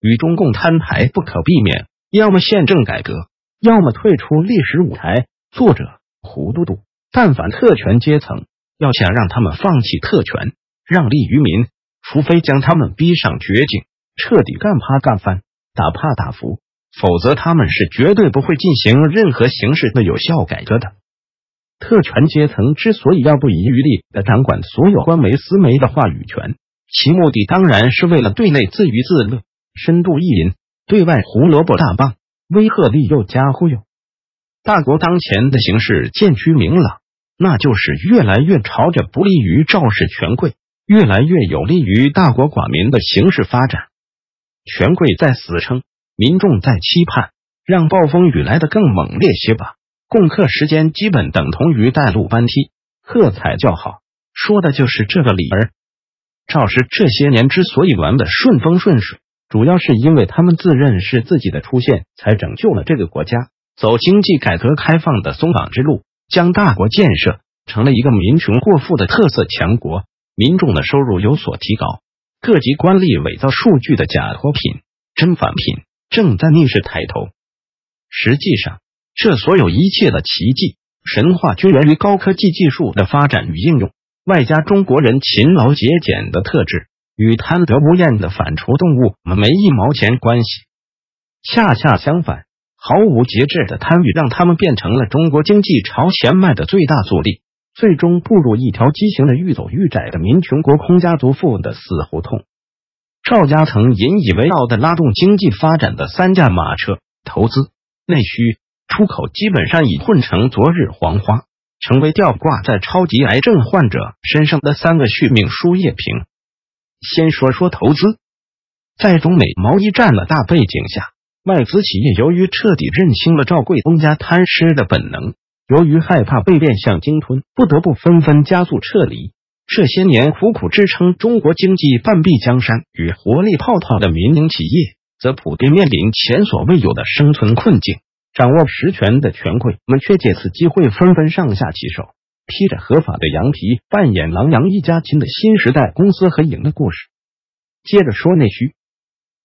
与中共摊牌不可避免，要么宪政改革，要么退出历史舞台。作者胡嘟嘟。但凡特权阶层要想让他们放弃特权，让利于民，除非将他们逼上绝境，彻底干趴干翻，打趴打服，否则他们是绝对不会进行任何形式的有效改革的。特权阶层之所以要不遗余力的掌管所有官媒私媒的话语权，其目的当然是为了对内自娱自乐、深度意淫，对外胡萝卜大棒、威吓利诱加忽悠。大国当前的形势渐趋明朗，那就是越来越朝着不利于赵氏权贵、越来越有利于大国寡民的形势发展。权贵在死撑，民众在期盼，让暴风雨来得更猛烈些吧。共克时间基本等同于带路班梯，喝彩叫好，说的就是这个理儿。赵氏这些年之所以玩的顺风顺水，主要是因为他们自认是自己的出现才拯救了这个国家。走经济改革开放的松绑之路，将大国建设成了一个民穷过富的特色强国，民众的收入有所提高，各级官吏伪造数据的假货品、真反品正在逆势抬头。实际上，这所有一切的奇迹神话，均源于高科技技术的发展与应用，外加中国人勤劳节俭的特质，与贪得无厌的反刍动物没一毛钱关系。恰恰相反。毫无节制的贪欲，让他们变成了中国经济朝前迈的最大阻力，最终步入一条畸形的愈走愈窄的民穷国空家族富的死胡同。赵家曾引以为傲的拉动经济发展的三驾马车——投资、内需、出口，基本上已混成昨日黄花，成为吊挂在超级癌症患者身上的三个续命输液瓶。先说说投资，在中美贸易战的大背景下。外资企业由于彻底认清了赵贵东家贪吃的本能，由于害怕被变相鲸吞，不得不纷纷加速撤离。这些年苦苦支撑中国经济半壁江山与活力泡泡的民营企业，则普遍面临前所未有的生存困境。掌握实权的权贵们却借此机会纷纷上下其手，披着合法的羊皮，扮演狼羊一家亲的新时代公司合营的故事。接着说内需。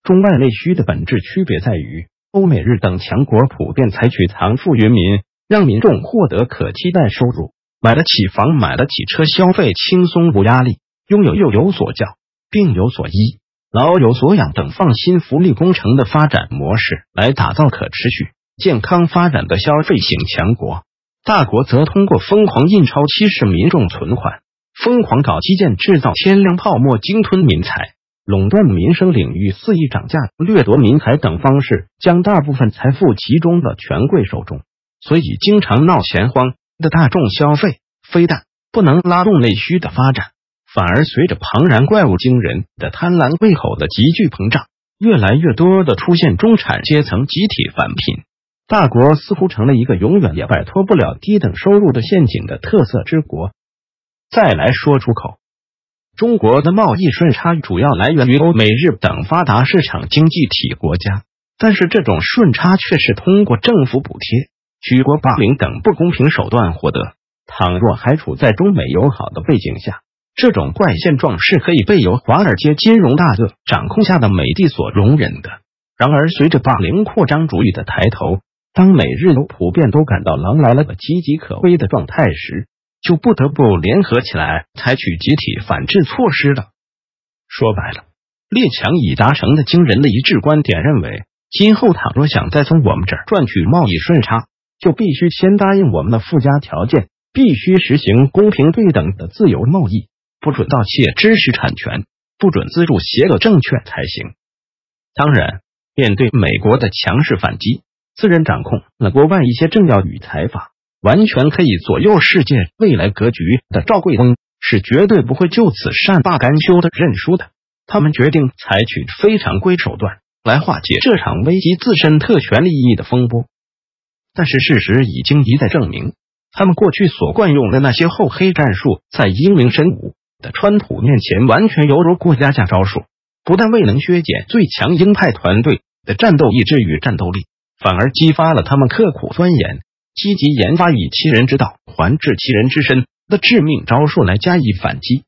中外内需的本质区别在于，欧美日等强国普遍采取藏富于民，让民众获得可期待收入，买得起房、买得起车，消费轻松无压力，拥有又有所教，病有所医，老有所养等放心福利工程的发展模式，来打造可持续健康发展的消费型强国。大国则通过疯狂印钞稀释民众存款，疯狂搞基建制造天量泡沫，鲸吞民财。垄断民生领域肆意涨价、掠夺民财等方式，将大部分财富集中的权贵手中，所以经常闹钱荒的大众消费，非但不能拉动内需的发展，反而随着庞然怪物惊人的贪婪胃口的急剧膨胀，越来越多的出现中产阶层集体返贫，大国似乎成了一个永远也摆脱不了低等收入的陷阱的特色之国。再来说出口。中国的贸易顺差主要来源于欧美日等发达市场经济体国家，但是这种顺差却是通过政府补贴、举国霸凌等不公平手段获得。倘若还处在中美友好的背景下，这种怪现状是可以被由华尔街金融大鳄掌控下的美帝所容忍的。然而，随着霸凌扩张主义的抬头，当美日都普遍都感到狼来了的岌岌可危的状态时，就不得不联合起来，采取集体反制措施了。说白了，列强已达成的惊人的一致观点认为，今后倘若想再从我们这儿赚取贸易顺差，就必须先答应我们的附加条件，必须实行公平对等的自由贸易，不准盗窃知识产权，不准资助邪恶证券才行。当然，面对美国的强势反击，私人掌控了国外一些政要与财阀。完全可以左右世界未来格局的赵贵翁是绝对不会就此善罢甘休的认输的。他们决定采取非常规手段来化解这场危及自身特权利益的风波。但是事实已经一再证明，他们过去所惯用的那些厚黑战术，在英明神武的川普面前，完全犹如过家家招数，不但未能削减最强鹰派团队的战斗意志与战斗力，反而激发了他们刻苦钻研。积极研发以其人之道还治其人之身的致命招数来加以反击，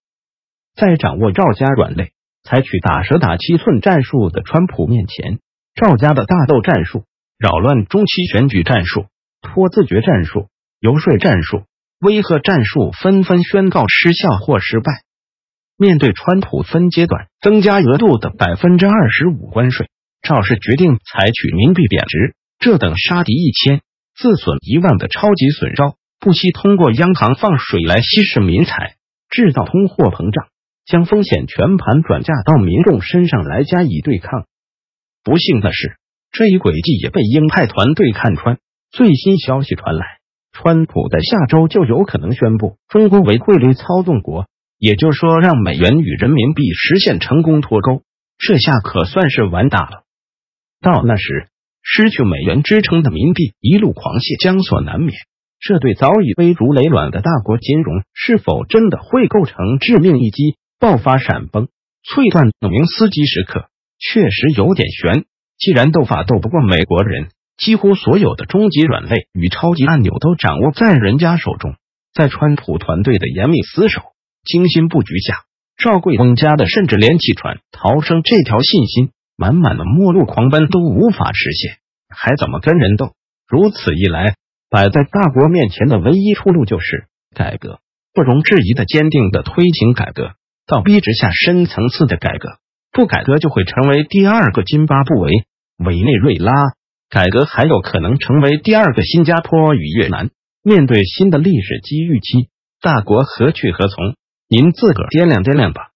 在掌握赵家软肋、采取打蛇打七寸战术的川普面前，赵家的大斗战术、扰乱中期选举战术、拖字诀战术、游说战术、威吓战术纷纷宣告失效或失败。面对川普分阶段增加额度的百分之二十五关税，赵氏决定采取冥币贬值，这等杀敌一千，自损一万的超级损招，不惜通过央行放水来稀释民财，制造通货膨胀，将风险全盘转嫁到民众身上来加以对抗。不幸的是，这一诡计也被鹰派团队看穿。最新消息传来，川普在下周就有可能宣布中国为汇率操纵国。也就是说，让美元与人民币实现成功脱钩，这下可算是完大了。到那时，失去美元支撑的民币一路狂泻将所难免。这对早已危如累卵的大国金融，是否真的会构成致命一击，爆发闪崩、脆断等名司机时刻，确实有点悬。既然斗法斗不过美国人，几乎所有的终极软肋与超级按钮都掌握在人家手中，在川普团队的严密死守。精心布局下，赵贵翁家的甚至连气喘逃生这条信心满满的末路狂奔都无法实现，还怎么跟人斗？如此一来，摆在大国面前的唯一出路就是改革，不容置疑的坚定的推行改革，到逼之下深层次的改革。不改革就会成为第二个津巴布韦、委内瑞拉，改革还有可能成为第二个新加坡与越南。面对新的历史机遇期，大国何去何从？您自个儿掂量掂量吧。